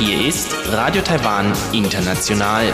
Hier ist Radio Taiwan International.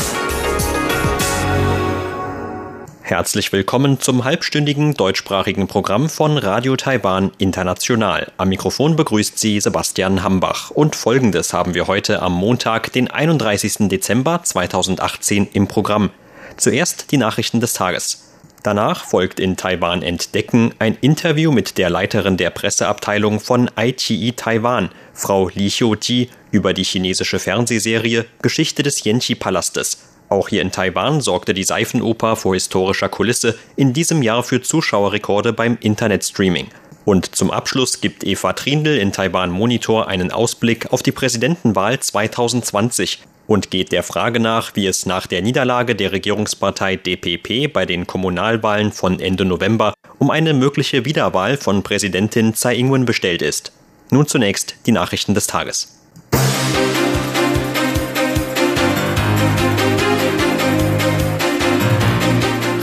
Herzlich willkommen zum halbstündigen deutschsprachigen Programm von Radio Taiwan International. Am Mikrofon begrüßt Sie Sebastian Hambach. Und folgendes haben wir heute am Montag, den 31. Dezember 2018 im Programm. Zuerst die Nachrichten des Tages. Danach folgt in Taiwan Entdecken ein Interview mit der Leiterin der Presseabteilung von ITI Taiwan, Frau Li Xiuji, über die chinesische Fernsehserie Geschichte des Yanqi-Palastes. Auch hier in Taiwan sorgte die Seifenoper vor historischer Kulisse in diesem Jahr für Zuschauerrekorde beim Internetstreaming. Und zum Abschluss gibt Eva Trindl in Taiwan Monitor einen Ausblick auf die Präsidentenwahl 2020 und geht der Frage nach, wie es nach der Niederlage der Regierungspartei DPP bei den Kommunalwahlen von Ende November um eine mögliche Wiederwahl von Präsidentin Tsai Ing-wen bestellt ist. Nun zunächst die Nachrichten des Tages.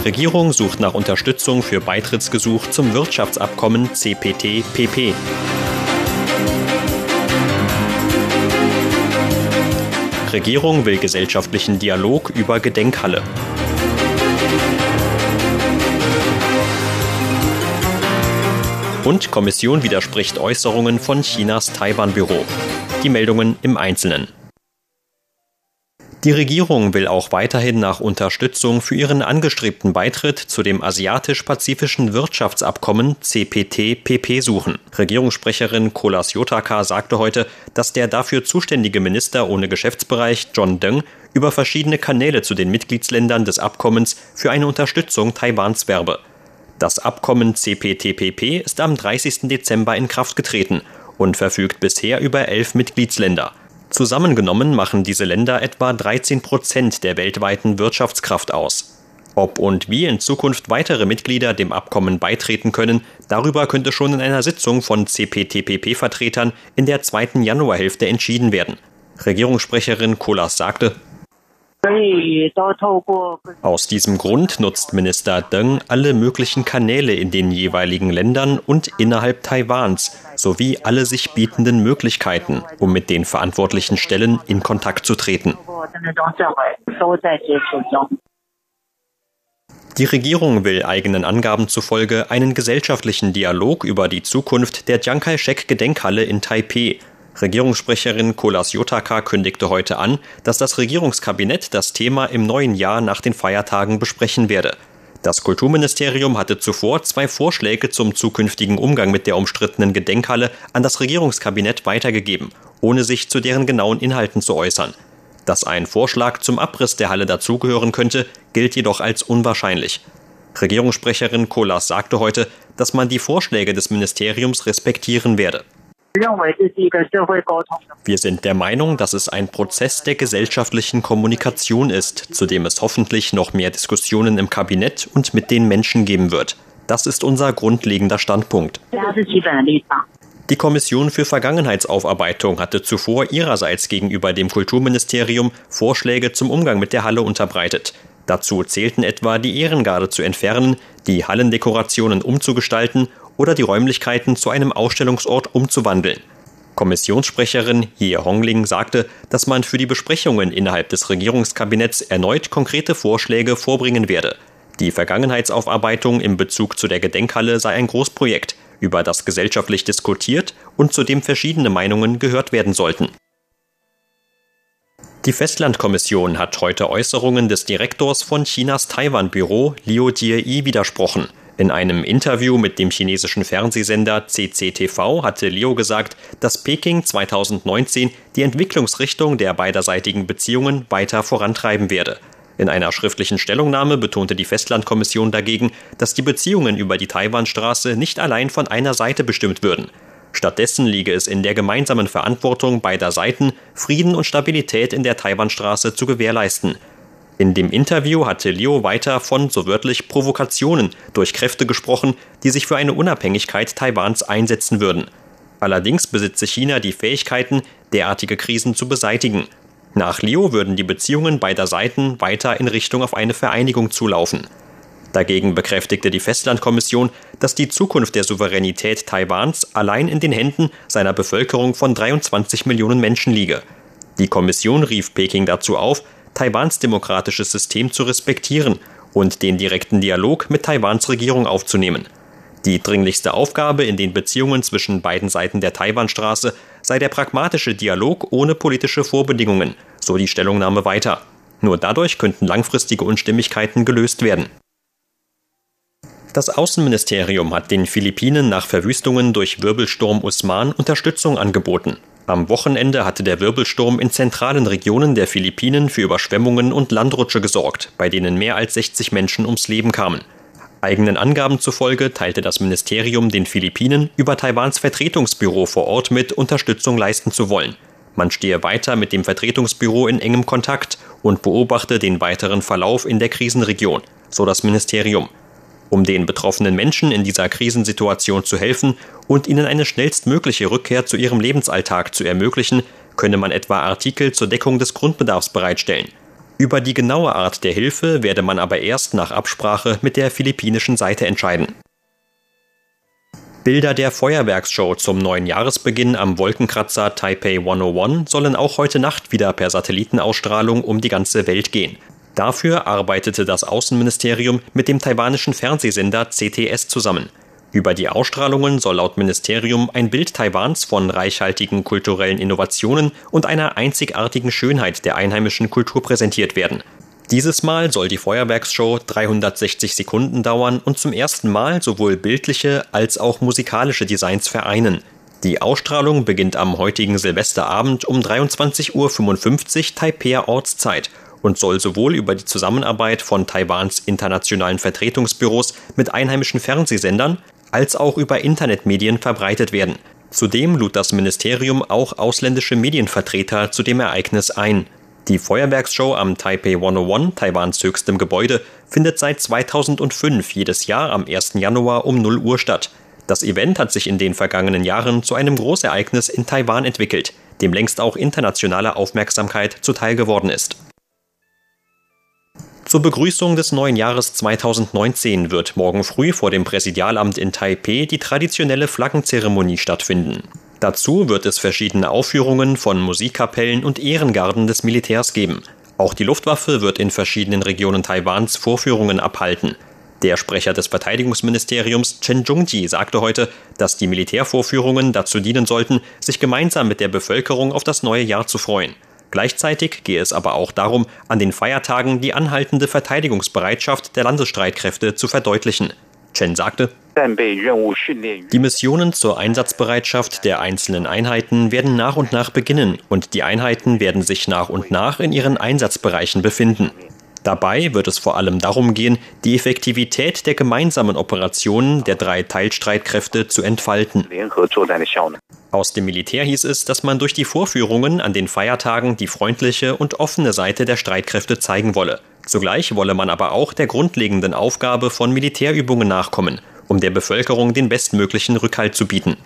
Regierung sucht nach Unterstützung für Beitrittsgesuch zum Wirtschaftsabkommen CPT-PP. Regierung will gesellschaftlichen Dialog über Gedenkhalle. Und Kommission widerspricht Äußerungen von Chinas Taiwan-Büro. Die Meldungen im Einzelnen. Die Regierung will auch weiterhin nach Unterstützung für ihren angestrebten Beitritt zu dem Asiatisch-Pazifischen Wirtschaftsabkommen CPT-PP suchen. Regierungssprecherin Kolas Yotaka sagte heute, dass der dafür zuständige Minister ohne Geschäftsbereich John Deng über verschiedene Kanäle zu den Mitgliedsländern des Abkommens für eine Unterstützung Taiwans werbe. Das Abkommen CPTPP ist am 30. Dezember in Kraft getreten und verfügt bisher über elf Mitgliedsländer. Zusammengenommen machen diese Länder etwa 13 Prozent der weltweiten Wirtschaftskraft aus. Ob und wie in Zukunft weitere Mitglieder dem Abkommen beitreten können, darüber könnte schon in einer Sitzung von CPTPP-Vertretern in der zweiten Januarhälfte entschieden werden. Regierungssprecherin Kolas sagte, aus diesem Grund nutzt Minister Deng alle möglichen Kanäle in den jeweiligen Ländern und innerhalb Taiwans sowie alle sich bietenden Möglichkeiten, um mit den verantwortlichen Stellen in Kontakt zu treten. Die Regierung will eigenen Angaben zufolge einen gesellschaftlichen Dialog über die Zukunft der Chiang Kai-shek Gedenkhalle in Taipei Regierungssprecherin Kolas Yotaka kündigte heute an, dass das Regierungskabinett das Thema im neuen Jahr nach den Feiertagen besprechen werde. Das Kulturministerium hatte zuvor zwei Vorschläge zum zukünftigen Umgang mit der umstrittenen Gedenkhalle an das Regierungskabinett weitergegeben, ohne sich zu deren genauen Inhalten zu äußern. Dass ein Vorschlag zum Abriss der Halle dazugehören könnte, gilt jedoch als unwahrscheinlich. Regierungssprecherin Kolas sagte heute, dass man die Vorschläge des Ministeriums respektieren werde. Wir sind der Meinung, dass es ein Prozess der gesellschaftlichen Kommunikation ist, zu dem es hoffentlich noch mehr Diskussionen im Kabinett und mit den Menschen geben wird. Das ist unser grundlegender Standpunkt. Die Kommission für Vergangenheitsaufarbeitung hatte zuvor ihrerseits gegenüber dem Kulturministerium Vorschläge zum Umgang mit der Halle unterbreitet. Dazu zählten etwa die Ehrengarde zu entfernen, die Hallendekorationen umzugestalten oder die Räumlichkeiten zu einem Ausstellungsort umzuwandeln. Kommissionssprecherin Ye Hongling sagte, dass man für die Besprechungen innerhalb des Regierungskabinetts erneut konkrete Vorschläge vorbringen werde. Die Vergangenheitsaufarbeitung im Bezug zu der Gedenkhalle sei ein Großprojekt, über das gesellschaftlich diskutiert und zu dem verschiedene Meinungen gehört werden sollten. Die Festlandkommission hat heute Äußerungen des Direktors von Chinas Taiwan-Büro Liu Jie widersprochen. In einem Interview mit dem chinesischen Fernsehsender CCTV hatte Leo gesagt, dass Peking 2019 die Entwicklungsrichtung der beiderseitigen Beziehungen weiter vorantreiben werde. In einer schriftlichen Stellungnahme betonte die Festlandkommission dagegen, dass die Beziehungen über die Taiwanstraße nicht allein von einer Seite bestimmt würden. Stattdessen liege es in der gemeinsamen Verantwortung beider Seiten, Frieden und Stabilität in der Taiwanstraße zu gewährleisten. In dem Interview hatte Leo weiter von so wörtlich Provokationen durch Kräfte gesprochen, die sich für eine Unabhängigkeit Taiwans einsetzen würden. Allerdings besitze China die Fähigkeiten, derartige Krisen zu beseitigen. Nach Leo würden die Beziehungen beider Seiten weiter in Richtung auf eine Vereinigung zulaufen. Dagegen bekräftigte die Festlandkommission, dass die Zukunft der Souveränität Taiwans allein in den Händen seiner Bevölkerung von 23 Millionen Menschen liege. Die Kommission rief Peking dazu auf, Taiwans demokratisches System zu respektieren und den direkten Dialog mit Taiwans Regierung aufzunehmen. Die dringlichste Aufgabe in den Beziehungen zwischen beiden Seiten der Taiwanstraße sei der pragmatische Dialog ohne politische Vorbedingungen, so die Stellungnahme weiter. Nur dadurch könnten langfristige Unstimmigkeiten gelöst werden. Das Außenministerium hat den Philippinen nach Verwüstungen durch Wirbelsturm Usman Unterstützung angeboten. Am Wochenende hatte der Wirbelsturm in zentralen Regionen der Philippinen für Überschwemmungen und Landrutsche gesorgt, bei denen mehr als 60 Menschen ums Leben kamen. Eigenen Angaben zufolge teilte das Ministerium den Philippinen über Taiwans Vertretungsbüro vor Ort mit, Unterstützung leisten zu wollen. Man stehe weiter mit dem Vertretungsbüro in engem Kontakt und beobachte den weiteren Verlauf in der Krisenregion, so das Ministerium um den betroffenen Menschen in dieser Krisensituation zu helfen und ihnen eine schnellstmögliche Rückkehr zu ihrem Lebensalltag zu ermöglichen, könne man etwa Artikel zur Deckung des Grundbedarfs bereitstellen. Über die genaue Art der Hilfe werde man aber erst nach Absprache mit der philippinischen Seite entscheiden. Bilder der Feuerwerksshow zum neuen Jahresbeginn am Wolkenkratzer Taipei 101 sollen auch heute Nacht wieder per Satellitenausstrahlung um die ganze Welt gehen. Dafür arbeitete das Außenministerium mit dem taiwanischen Fernsehsender CTS zusammen. Über die Ausstrahlungen soll laut Ministerium ein Bild Taiwans von reichhaltigen kulturellen Innovationen und einer einzigartigen Schönheit der einheimischen Kultur präsentiert werden. Dieses Mal soll die Feuerwerksshow 360 Sekunden dauern und zum ersten Mal sowohl bildliche als auch musikalische Designs vereinen. Die Ausstrahlung beginnt am heutigen Silvesterabend um 23.55 Uhr Taipei Ortszeit und soll sowohl über die Zusammenarbeit von Taiwans internationalen Vertretungsbüros mit einheimischen Fernsehsendern als auch über Internetmedien verbreitet werden. Zudem lud das Ministerium auch ausländische Medienvertreter zu dem Ereignis ein. Die Feuerwerksshow am Taipei 101, Taiwans höchstem Gebäude, findet seit 2005 jedes Jahr am 1. Januar um 0 Uhr statt. Das Event hat sich in den vergangenen Jahren zu einem Großereignis in Taiwan entwickelt, dem längst auch internationale Aufmerksamkeit zuteil geworden ist. Zur Begrüßung des neuen Jahres 2019 wird morgen früh vor dem Präsidialamt in Taipeh die traditionelle Flaggenzeremonie stattfinden. Dazu wird es verschiedene Aufführungen von Musikkapellen und Ehrengarden des Militärs geben. Auch die Luftwaffe wird in verschiedenen Regionen Taiwans Vorführungen abhalten. Der Sprecher des Verteidigungsministeriums Chen Zhongji sagte heute, dass die Militärvorführungen dazu dienen sollten, sich gemeinsam mit der Bevölkerung auf das neue Jahr zu freuen. Gleichzeitig gehe es aber auch darum, an den Feiertagen die anhaltende Verteidigungsbereitschaft der Landesstreitkräfte zu verdeutlichen. Chen sagte, die Missionen zur Einsatzbereitschaft der einzelnen Einheiten werden nach und nach beginnen und die Einheiten werden sich nach und nach in ihren Einsatzbereichen befinden. Dabei wird es vor allem darum gehen, die Effektivität der gemeinsamen Operationen der drei Teilstreitkräfte zu entfalten. Aus dem Militär hieß es, dass man durch die Vorführungen an den Feiertagen die freundliche und offene Seite der Streitkräfte zeigen wolle. Zugleich wolle man aber auch der grundlegenden Aufgabe von Militärübungen nachkommen, um der Bevölkerung den bestmöglichen Rückhalt zu bieten.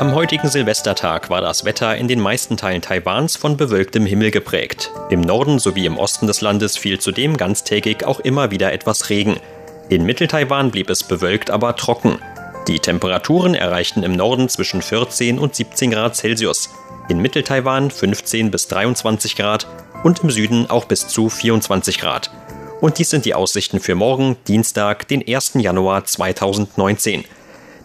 Am heutigen Silvestertag war das Wetter in den meisten Teilen Taiwans von bewölktem Himmel geprägt. Im Norden sowie im Osten des Landes fiel zudem ganztägig auch immer wieder etwas Regen. In Mitteltaiwan blieb es bewölkt, aber trocken. Die Temperaturen erreichten im Norden zwischen 14 und 17 Grad Celsius, in Mitteltaiwan 15 bis 23 Grad und im Süden auch bis zu 24 Grad. Und dies sind die Aussichten für morgen, Dienstag, den 1. Januar 2019.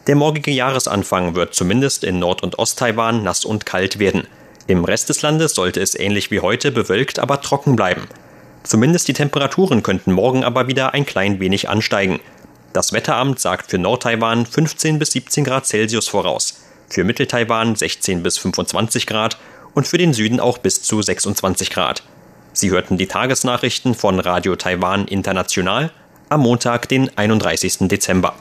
Der morgige Jahresanfang wird zumindest in Nord- und Ost-Taiwan nass und kalt werden. Im Rest des Landes sollte es ähnlich wie heute bewölkt, aber trocken bleiben. Zumindest die Temperaturen könnten morgen aber wieder ein klein wenig ansteigen. Das Wetteramt sagt für Nord-Taiwan 15 bis 17 Grad Celsius voraus, für Mittel-Taiwan 16 bis 25 Grad und für den Süden auch bis zu 26 Grad. Sie hörten die Tagesnachrichten von Radio Taiwan International am Montag, den 31. Dezember.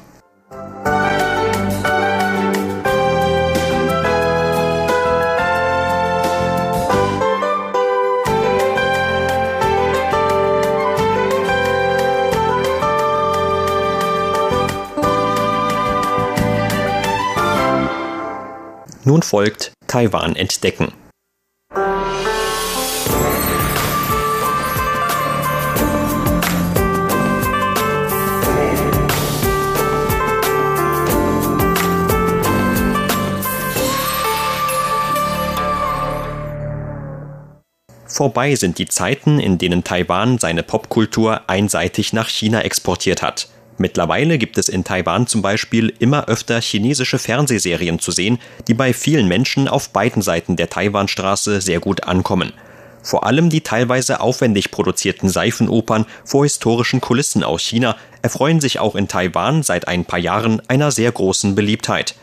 Nun folgt Taiwan entdecken. Vorbei sind die Zeiten, in denen Taiwan seine Popkultur einseitig nach China exportiert hat. Mittlerweile gibt es in Taiwan zum Beispiel immer öfter chinesische Fernsehserien zu sehen, die bei vielen Menschen auf beiden Seiten der Taiwanstraße sehr gut ankommen. Vor allem die teilweise aufwendig produzierten Seifenopern vor historischen Kulissen aus China erfreuen sich auch in Taiwan seit ein paar Jahren einer sehr großen Beliebtheit.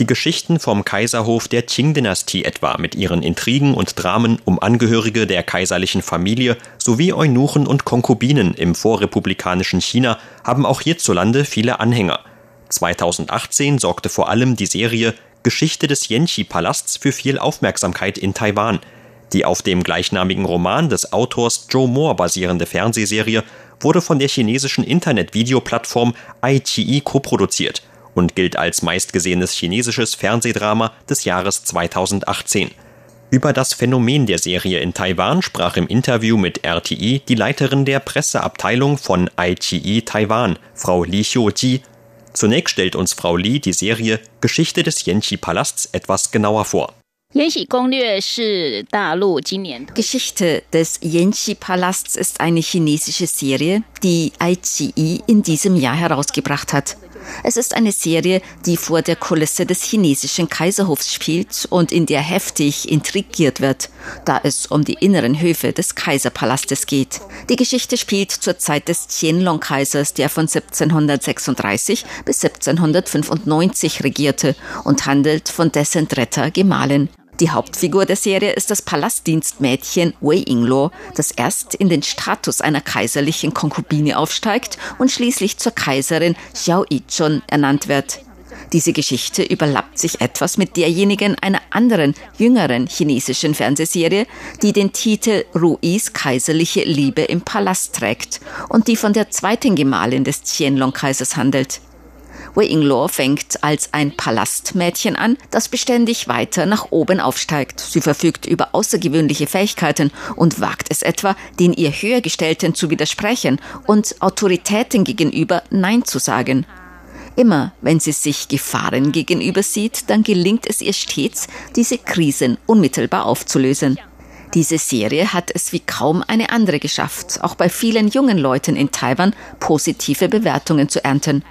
Die Geschichten vom Kaiserhof der Qing-Dynastie etwa mit ihren Intrigen und Dramen um Angehörige der kaiserlichen Familie sowie Eunuchen und Konkubinen im vorrepublikanischen China haben auch hierzulande viele Anhänger. 2018 sorgte vor allem die Serie Geschichte des Yenchi-Palasts für viel Aufmerksamkeit in Taiwan. Die auf dem gleichnamigen Roman des Autors Joe Moore basierende Fernsehserie wurde von der chinesischen Internetvideoplattform iQIYI koproduziert und gilt als meistgesehenes chinesisches Fernsehdrama des Jahres 2018. Über das Phänomen der Serie in Taiwan sprach im Interview mit RTI die Leiterin der Presseabteilung von iQIYI Taiwan, Frau Li Xiuji. Zunächst stellt uns Frau Li die Serie Geschichte des Yenchi-Palasts etwas genauer vor. Geschichte des Yenchi-Palasts ist eine chinesische Serie, die iQIYI in diesem Jahr herausgebracht hat. Es ist eine Serie, die vor der Kulisse des chinesischen Kaiserhofs spielt und in der heftig intrigiert wird, da es um die inneren Höfe des Kaiserpalastes geht. Die Geschichte spielt zur Zeit des Qianlong-Kaisers, der von 1736 bis 1795 regierte und handelt von dessen dritter Gemahlin. Die Hauptfigur der Serie ist das Palastdienstmädchen Wei Yingluo, das erst in den Status einer kaiserlichen Konkubine aufsteigt und schließlich zur Kaiserin Xiao Yichun ernannt wird. Diese Geschichte überlappt sich etwas mit derjenigen einer anderen, jüngeren chinesischen Fernsehserie, die den Titel Ruis kaiserliche Liebe im Palast trägt und die von der zweiten Gemahlin des Qianlong-Kaisers handelt. Wei Yingluo fängt als ein Palastmädchen an, das beständig weiter nach oben aufsteigt. Sie verfügt über außergewöhnliche Fähigkeiten und wagt es etwa, den ihr Höhergestellten zu widersprechen und Autoritäten gegenüber Nein zu sagen. Immer wenn sie sich Gefahren gegenüber sieht, dann gelingt es ihr stets, diese Krisen unmittelbar aufzulösen. Diese Serie hat es wie kaum eine andere geschafft, auch bei vielen jungen Leuten in Taiwan positive Bewertungen zu ernten.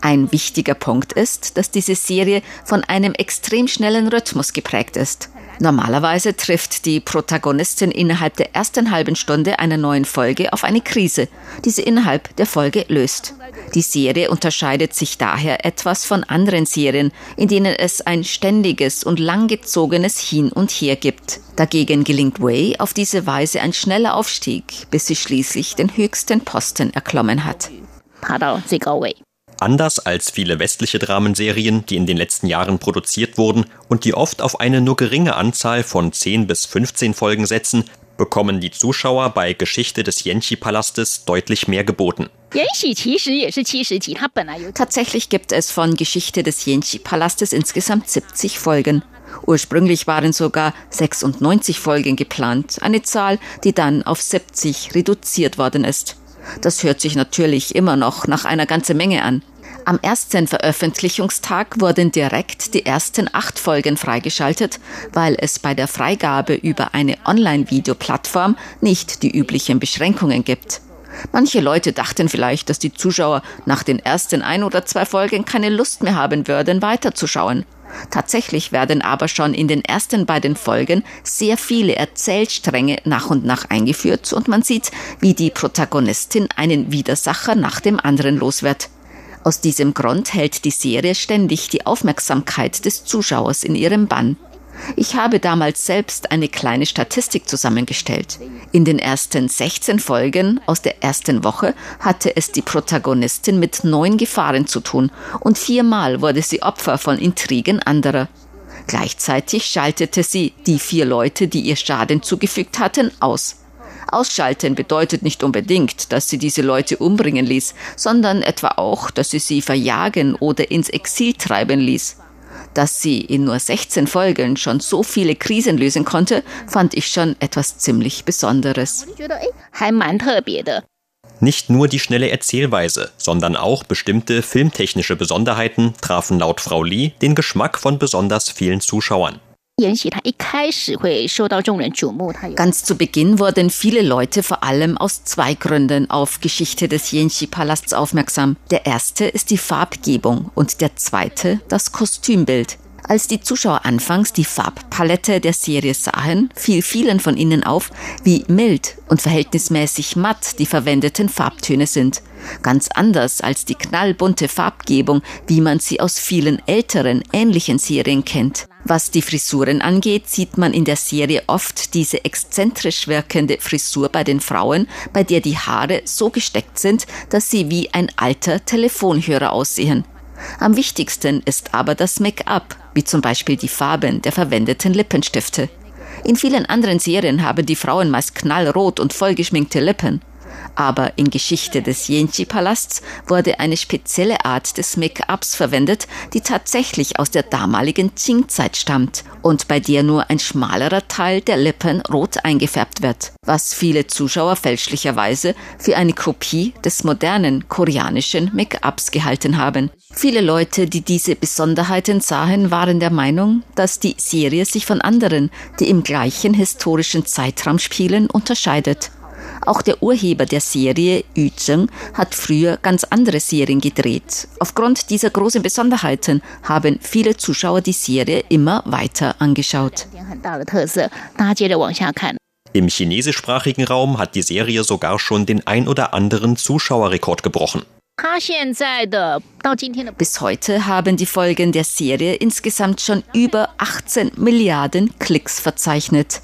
Ein wichtiger Punkt ist, dass diese Serie von einem extrem schnellen Rhythmus geprägt ist. Normalerweise trifft die Protagonistin innerhalb der ersten halben Stunde einer neuen Folge auf eine Krise, die sie innerhalb der Folge löst. Die Serie unterscheidet sich daher etwas von anderen Serien, in denen es ein ständiges und langgezogenes Hin und Her gibt. Dagegen gelingt Wei auf diese Weise ein schneller Aufstieg, bis sie schließlich den höchsten Posten erklommen hat. Anders als viele westliche Dramenserien, die in den letzten Jahren produziert wurden und die oft auf eine nur geringe Anzahl von 10 bis 15 Folgen setzen, bekommen die Zuschauer bei Geschichte des Yenchi-Palastes deutlich mehr geboten. Tatsächlich gibt es von Geschichte des Yenchi-Palastes insgesamt 70 Folgen. Ursprünglich waren sogar 96 Folgen geplant, eine Zahl, die dann auf 70 reduziert worden ist. Das hört sich natürlich immer noch nach einer ganzen Menge an. Am ersten Veröffentlichungstag wurden direkt die ersten acht Folgen freigeschaltet, weil es bei der Freigabe über eine Online-Videoplattform nicht die üblichen Beschränkungen gibt. Manche Leute dachten vielleicht, dass die Zuschauer nach den ersten ein oder zwei Folgen keine Lust mehr haben würden, weiterzuschauen. Tatsächlich werden aber schon in den ersten beiden Folgen sehr viele Erzählstränge nach und nach eingeführt und man sieht, wie die Protagonistin einen Widersacher nach dem anderen los wird. Aus diesem Grund hält die Serie ständig die Aufmerksamkeit des Zuschauers in ihrem Bann. Ich habe damals selbst eine kleine Statistik zusammengestellt. In den ersten 16 Folgen aus der ersten Woche hatte es die Protagonistin mit neun Gefahren zu tun und viermal wurde sie Opfer von Intrigen anderer. Gleichzeitig schaltete sie die vier Leute, die ihr Schaden zugefügt hatten, aus. Ausschalten bedeutet nicht unbedingt, dass sie diese Leute umbringen ließ, sondern etwa auch, dass sie sie verjagen oder ins Exil treiben ließ. Dass sie in nur 16 Folgen schon so viele Krisen lösen konnte, fand ich schon etwas ziemlich Besonderes. Nicht nur die schnelle Erzählweise, sondern auch bestimmte filmtechnische Besonderheiten trafen laut Frau Lee den Geschmack von besonders vielen Zuschauern. Ganz zu Beginn wurden viele Leute vor allem aus zwei Gründen auf Geschichte des Yenshi-Palasts aufmerksam. Der erste ist die Farbgebung und der zweite das Kostümbild. Als die Zuschauer anfangs die Farbpalette der Serie sahen, fiel vielen von ihnen auf, wie mild und verhältnismäßig matt die verwendeten Farbtöne sind. Ganz anders als die knallbunte Farbgebung, wie man sie aus vielen älteren, ähnlichen Serien kennt. Was die Frisuren angeht, sieht man in der Serie oft diese exzentrisch wirkende Frisur bei den Frauen, bei der die Haare so gesteckt sind, dass sie wie ein alter Telefonhörer aussehen. Am wichtigsten ist aber das Make-up, wie zum Beispiel die Farben der verwendeten Lippenstifte. In vielen anderen Serien haben die Frauen meist knallrot und vollgeschminkte Lippen. Aber in Geschichte des Yenchi-Palasts wurde eine spezielle Art des Make-ups verwendet, die tatsächlich aus der damaligen Qing-Zeit stammt und bei der nur ein schmalerer Teil der Lippen rot eingefärbt wird, was viele Zuschauer fälschlicherweise für eine Kopie des modernen koreanischen Make-ups gehalten haben. Viele Leute, die diese Besonderheiten sahen, waren der Meinung, dass die Serie sich von anderen, die im gleichen historischen Zeitraum spielen, unterscheidet. Auch der Urheber der Serie, Yu Zheng, hat früher ganz andere Serien gedreht. Aufgrund dieser großen Besonderheiten haben viele Zuschauer die Serie immer weiter angeschaut. Im chinesischsprachigen Raum hat die Serie sogar schon den ein oder anderen Zuschauerrekord gebrochen. Bis heute haben die Folgen der Serie insgesamt schon über 18 Milliarden Klicks verzeichnet.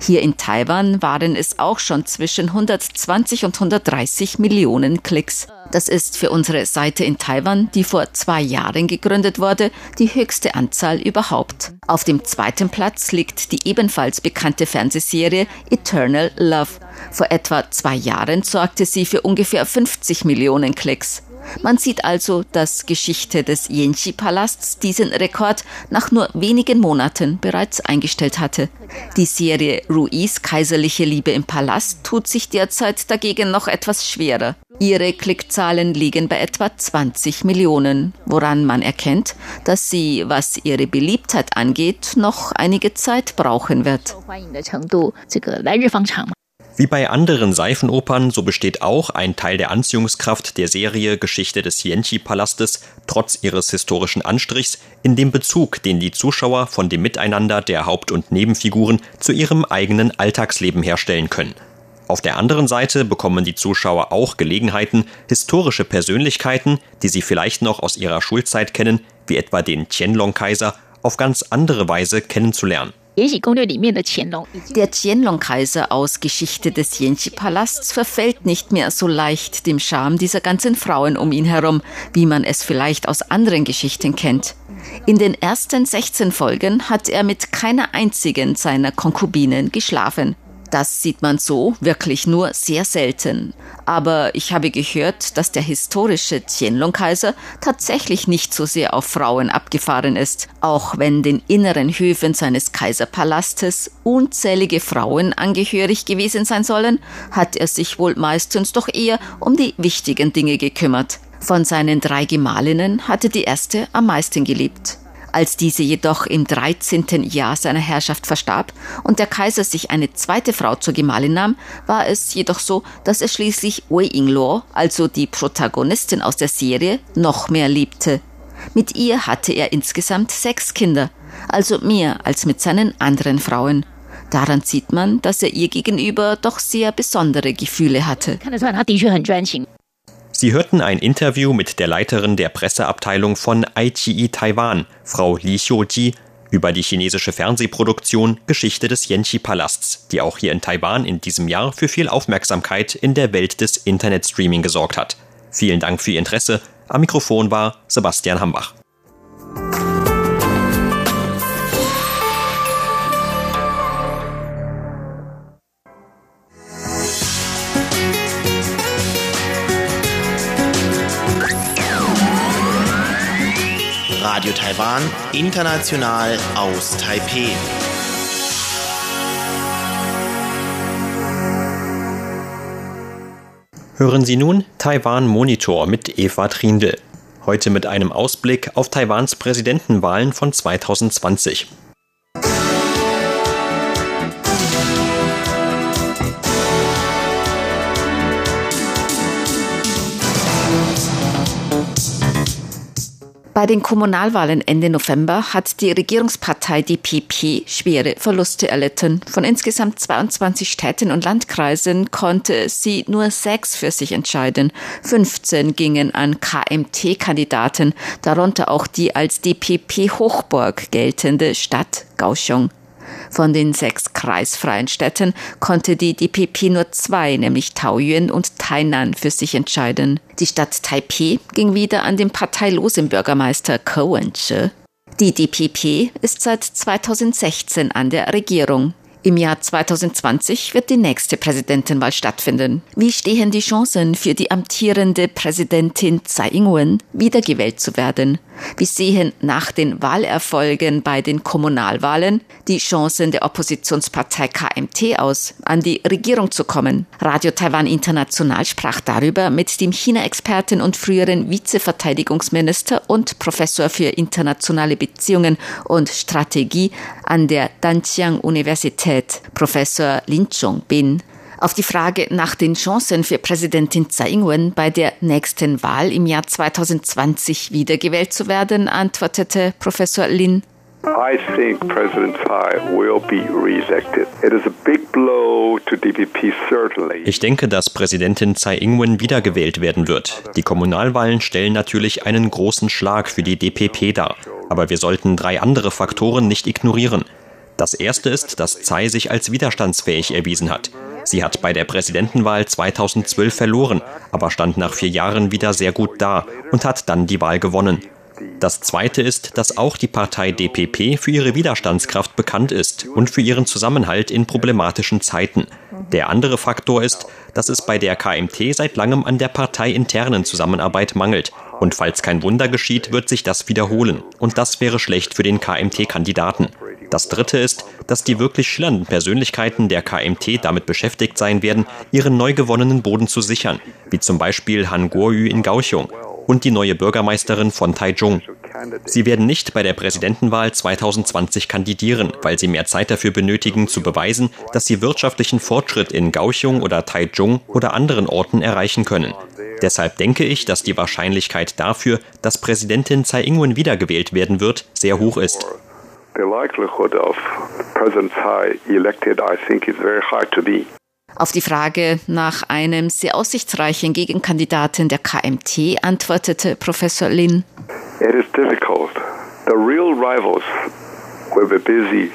Hier in Taiwan waren es auch schon zwischen 120 und 130 Millionen Klicks. Das ist für unsere Seite in Taiwan, die vor zwei Jahren gegründet wurde, die höchste Anzahl überhaupt. Auf dem zweiten Platz liegt die ebenfalls bekannte Fernsehserie Eternal Love. Vor etwa zwei Jahren sorgte sie für ungefähr 50 Millionen Klicks. Man sieht also, dass Geschichte des Yenchi-Palasts diesen Rekord nach nur wenigen Monaten bereits eingestellt hatte. Die Serie Ruiz Kaiserliche Liebe im Palast tut sich derzeit dagegen noch etwas schwerer. Ihre Klickzahlen liegen bei etwa 20 Millionen, woran man erkennt, dass sie, was ihre Beliebtheit angeht, noch einige Zeit brauchen wird. Wie bei anderen Seifenopern, so besteht auch ein Teil der Anziehungskraft der Serie Geschichte des Yenchi-Palastes trotz ihres historischen Anstrichs in dem Bezug, den die Zuschauer von dem Miteinander der Haupt- und Nebenfiguren zu ihrem eigenen Alltagsleben herstellen können. Auf der anderen Seite bekommen die Zuschauer auch Gelegenheiten, historische Persönlichkeiten, die sie vielleicht noch aus ihrer Schulzeit kennen, wie etwa den Qianlong-Kaiser, auf ganz andere Weise kennenzulernen. Der Qianlong-Kaiser aus Geschichte des Yenchi-Palasts verfällt nicht mehr so leicht dem Charme dieser ganzen Frauen um ihn herum, wie man es vielleicht aus anderen Geschichten kennt. In den ersten 16 Folgen hat er mit keiner einzigen seiner Konkubinen geschlafen. Das sieht man so wirklich nur sehr selten. Aber ich habe gehört, dass der historische Qianlong-Kaiser tatsächlich nicht so sehr auf Frauen abgefahren ist. Auch wenn den inneren Höfen seines Kaiserpalastes unzählige Frauen angehörig gewesen sein sollen, hat er sich wohl meistens doch eher um die wichtigen Dinge gekümmert. Von seinen drei Gemahlinnen hatte die erste am meisten geliebt. Als diese jedoch im 13. Jahr seiner Herrschaft verstarb und der Kaiser sich eine zweite Frau zur Gemahlin nahm, war es jedoch so, dass er schließlich Wei Yingluo, also die Protagonistin aus der Serie, noch mehr liebte. Mit ihr hatte er insgesamt sechs Kinder, also mehr als mit seinen anderen Frauen. Daran sieht man, dass er ihr gegenüber doch sehr besondere Gefühle hatte. Sie hörten ein Interview mit der Leiterin der Presseabteilung von IGE Taiwan, Frau Li Xiuji, über die chinesische Fernsehproduktion Geschichte des Yenchi-Palasts, die auch hier in Taiwan in diesem Jahr für viel Aufmerksamkeit in der Welt des Internetstreaming gesorgt hat. Vielen Dank für Ihr Interesse. Am Mikrofon war Sebastian Hambach. Taiwan, international aus Taipeh. Hören Sie nun Taiwan Monitor mit Eva Trindl. Heute mit einem Ausblick auf Taiwans Präsidentenwahlen von 2020. Bei den Kommunalwahlen Ende November hat die Regierungspartei DPP schwere Verluste erlitten. Von insgesamt 22 Städten und Landkreisen konnte sie nur sechs für sich entscheiden. 15 gingen an KMT-Kandidaten, darunter auch die als DPP-Hochburg geltende Stadt Kaohsiung. Von den sechs kreisfreien Städten konnte die DPP nur zwei, nämlich Taoyuan und Tainan, für sich entscheiden. Die Stadt Taipei ging wieder an den parteilosen Bürgermeister Ko Wen-che. Die DPP ist seit 2016 an der Regierung. Im Jahr 2020 wird die nächste Präsidentenwahl stattfinden. Wie stehen die Chancen für die amtierende Präsidentin Tsai Ing-wen, wiedergewählt zu werden? Wie sehen nach den Wahlerfolgen bei den Kommunalwahlen die Chancen der Oppositionspartei KMT aus, an die Regierung zu kommen? Radio Taiwan International sprach darüber mit dem China-Experten und früheren Vizeverteidigungsminister und Professor für internationale Beziehungen und Strategie an der Danjiang Universität, Professor Lin Chong-bin. Auf die Frage nach den Chancen für Präsidentin Tsai Ing-wen bei der nächsten Wahl im Jahr 2020 wiedergewählt zu werden, antwortete Professor Lin. I think President Tsai will be reelected. It is a big blow to DPP certainly. Ich denke, dass Präsidentin Tsai Ing-wen wiedergewählt werden wird. Die Kommunalwahlen stellen natürlich einen großen Schlag für die DPP dar, aber wir sollten drei andere Faktoren nicht ignorieren. Das erste ist, dass Tsai sich als widerstandsfähig erwiesen hat. Sie hat bei der Präsidentenwahl 2012 verloren, aber stand nach vier Jahren wieder sehr gut da und hat dann die Wahl gewonnen. Das Zweite ist, dass auch die Partei DPP für ihre Widerstandskraft bekannt ist und für ihren Zusammenhalt in problematischen Zeiten. Der andere Faktor ist, dass es bei der KMT seit langem an der parteiinternen Zusammenarbeit mangelt. Und falls kein Wunder geschieht, wird sich das wiederholen. Und das wäre schlecht für den KMT-Kandidaten. Das Dritte ist, dass die wirklich schillernden Persönlichkeiten der KMT damit beschäftigt sein werden, ihren neu gewonnenen Boden zu sichern, wie zum Beispiel Han Guoyu in Kaohsiung und die neue Bürgermeisterin von Taichung. Sie werden nicht bei der Präsidentenwahl 2020 kandidieren, weil sie mehr Zeit dafür benötigen, zu beweisen, dass sie wirtschaftlichen Fortschritt in Kaohsiung oder Taichung oder anderen Orten erreichen können. Deshalb denke ich, dass die Wahrscheinlichkeit dafür, dass Präsidentin Tsai Ing-wen wiedergewählt werden wird, sehr hoch ist the likelihood of President Tsai elected, I think, is very hard to be. Auf die Frage nach einem sehr aussichtsreichen Gegenkandidaten der KMT antwortete Professor Lin. It is difficult. The real rivals will be busy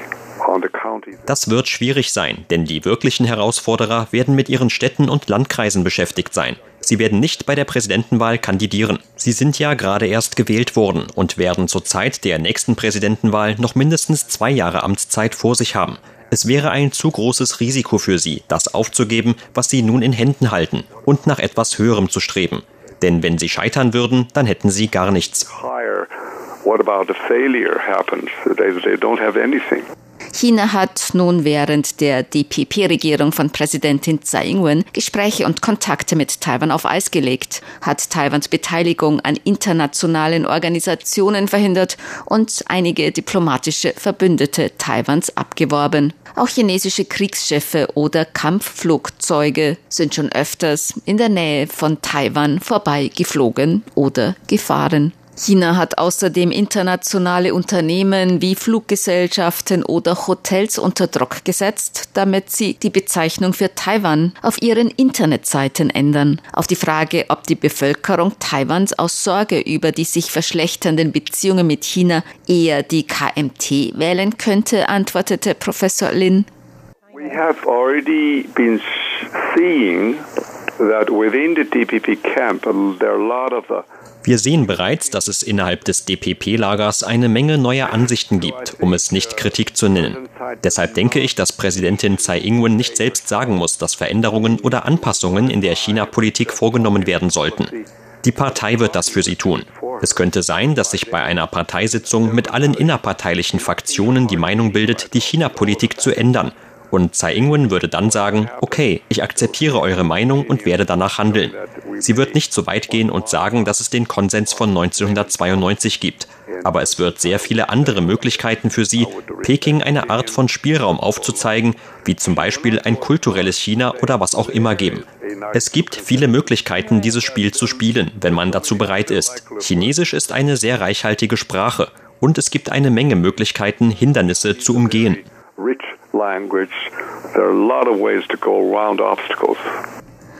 das wird schwierig sein, denn die wirklichen Herausforderer werden mit ihren Städten und Landkreisen beschäftigt sein. Sie werden nicht bei der Präsidentenwahl kandidieren. Sie sind ja gerade erst gewählt worden und werden zur Zeit der nächsten Präsidentenwahl noch mindestens zwei Jahre Amtszeit vor sich haben. Es wäre ein zu großes Risiko für sie, das aufzugeben, was sie nun in Händen halten, und nach etwas Höherem zu streben. Denn wenn sie scheitern würden, dann hätten sie gar nichts. China hat nun während der DPP-Regierung von Präsidentin Tsai Ing-wen Gespräche und Kontakte mit Taiwan auf Eis gelegt, hat Taiwans Beteiligung an internationalen Organisationen verhindert und einige diplomatische Verbündete Taiwans abgeworben. Auch chinesische Kriegsschiffe oder Kampfflugzeuge sind schon öfters in der Nähe von Taiwan vorbeigeflogen oder gefahren. China hat außerdem internationale Unternehmen wie Fluggesellschaften oder Hotels unter Druck gesetzt, damit sie die Bezeichnung für Taiwan auf ihren Internetseiten ändern. Auf die Frage, ob die Bevölkerung Taiwans aus Sorge über die sich verschlechternden Beziehungen mit China eher die KMT wählen könnte, antwortete Professor Lin. We have already been seeing that within the DPP camp there are a lot of uh, wir sehen bereits, dass es innerhalb des DPP-Lagers eine Menge neuer Ansichten gibt, um es nicht Kritik zu nennen. Deshalb denke ich, dass Präsidentin Tsai Ing-wen nicht selbst sagen muss, dass Veränderungen oder Anpassungen in der China-Politik vorgenommen werden sollten. Die Partei wird das für sie tun. Es könnte sein, dass sich bei einer Parteisitzung mit allen innerparteilichen Fraktionen die Meinung bildet, die China-Politik zu ändern. Und Tsai Ing-wen würde dann sagen, okay, ich akzeptiere eure Meinung und werde danach handeln. Sie wird nicht so weit gehen und sagen, dass es den Konsens von 1992 gibt. Aber es wird sehr viele andere Möglichkeiten für sie, Peking eine Art von Spielraum aufzuzeigen, wie zum Beispiel ein kulturelles China oder was auch immer geben. Es gibt viele Möglichkeiten, dieses Spiel zu spielen, wenn man dazu bereit ist. Chinesisch ist eine sehr reichhaltige Sprache und es gibt eine Menge Möglichkeiten, Hindernisse zu umgehen.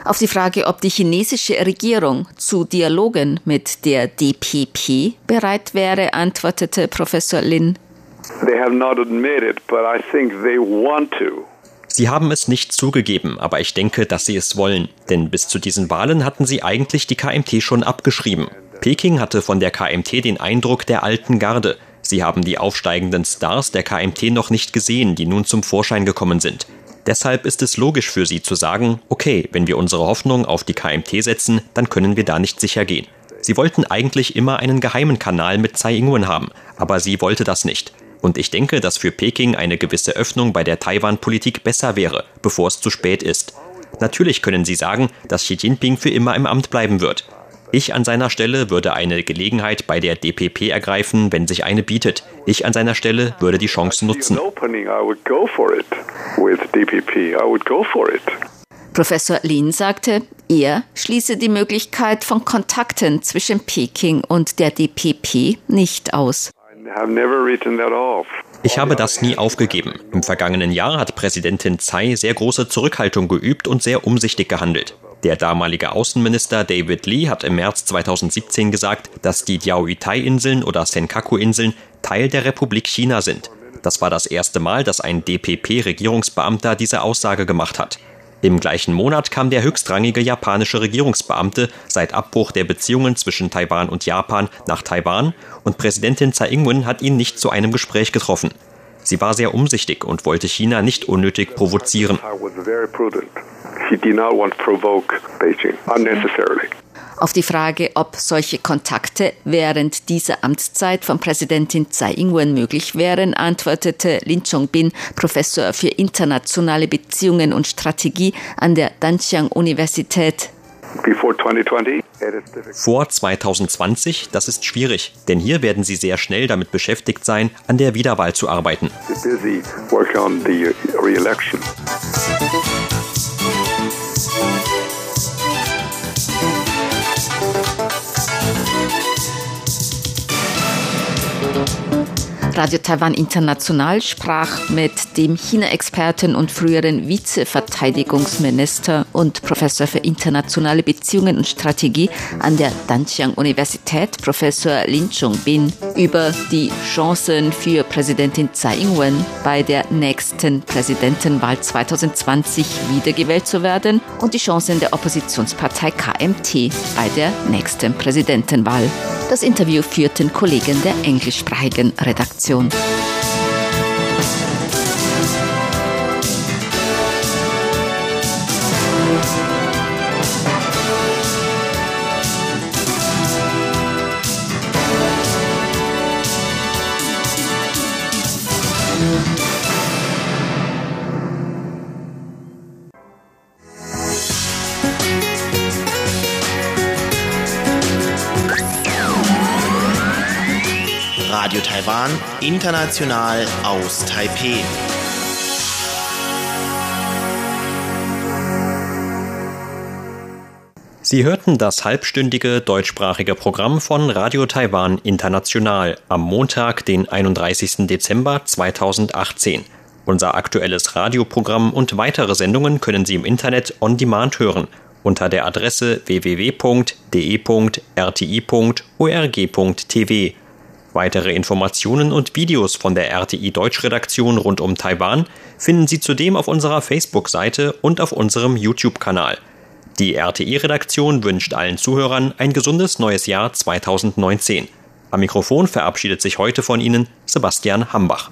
Auf die Frage, ob die chinesische Regierung zu Dialogen mit der DPP bereit wäre, antwortete Professor Lin. They have not admitted, but I think they want to. Sie haben es nicht zugegeben, aber ich denke, dass sie es wollen. Denn bis zu diesen Wahlen hatten sie eigentlich die KMT schon abgeschrieben. Peking hatte von der KMT den Eindruck der alten Garde. Sie haben die aufsteigenden Stars der KMT noch nicht gesehen, die nun zum Vorschein gekommen sind. Deshalb ist es logisch für sie zu sagen, okay, wenn wir unsere Hoffnung auf die KMT setzen, dann können wir da nicht sicher gehen. Sie wollten eigentlich immer einen geheimen Kanal mit Tsai Ing-wen haben, aber sie wollte das nicht. Und ich denke, dass für Peking eine gewisse Öffnung bei der Taiwan-Politik besser wäre, bevor es zu spät ist. Natürlich können Sie sagen, dass Xi Jinping für immer im Amt bleiben wird. Ich an seiner Stelle würde eine Gelegenheit bei der DPP ergreifen, wenn sich eine bietet. Ich an seiner Stelle würde die Chance nutzen. Professor Lin sagte, er schließe die Möglichkeit von Kontakten zwischen Peking und der DPP nicht aus. Ich habe das nie aufgegeben. Im vergangenen Jahr hat Präsidentin Tsai sehr große Zurückhaltung geübt und sehr umsichtig gehandelt. Der damalige Außenminister David Lee hat im März 2017 gesagt, dass die Diaoyutai-Inseln oder Senkaku-Inseln Teil der Republik China sind. Das war das erste Mal, dass ein DPP-Regierungsbeamter diese Aussage gemacht hat. Im gleichen Monat kam der höchstrangige japanische Regierungsbeamte seit Abbruch der Beziehungen zwischen Taiwan und Japan nach Taiwan und Präsidentin Tsai Ing-wen hat ihn nicht zu einem Gespräch getroffen. Sie war sehr umsichtig und wollte China nicht unnötig provozieren. She did not want to provoke Beijing unnecessarily. Auf die Frage, ob solche Kontakte während dieser Amtszeit von Präsidentin Tsai Ing-wen möglich wären, antwortete Lin Chongbin, Professor für internationale Beziehungen und Strategie an der Danjiang Universität. Vor 2020, das ist schwierig, denn hier werden Sie sehr schnell damit beschäftigt sein, an der Wiederwahl zu arbeiten. Radio Taiwan International sprach mit dem China-Experten und früheren Vizeverteidigungsminister und Professor für internationale Beziehungen und Strategie an der Danjiang-Universität, Professor Lin Chongbin, über die Chancen für Präsidentin Tsai Ing-wen bei der nächsten Präsidentenwahl 2020 wiedergewählt zu werden und die Chancen der Oppositionspartei KMT bei der nächsten Präsidentenwahl. Das Interview führten Kollegen der englischsprachigen Redaktion. Radio Taiwan, international aus Taipeh. Sie hörten das halbstündige deutschsprachige Programm von Radio Taiwan International am Montag, den 31. Dezember 2018. Unser aktuelles Radioprogramm und weitere Sendungen können Sie im Internet on demand hören unter der Adresse www.de.rti.org.tv. Weitere Informationen und Videos von der RTI Deutschredaktion rund um Taiwan finden Sie zudem auf unserer Facebook-Seite und auf unserem YouTube-Kanal. Die RTI-Redaktion wünscht allen Zuhörern ein gesundes neues Jahr 2019. Am Mikrofon verabschiedet sich heute von Ihnen Sebastian Hambach.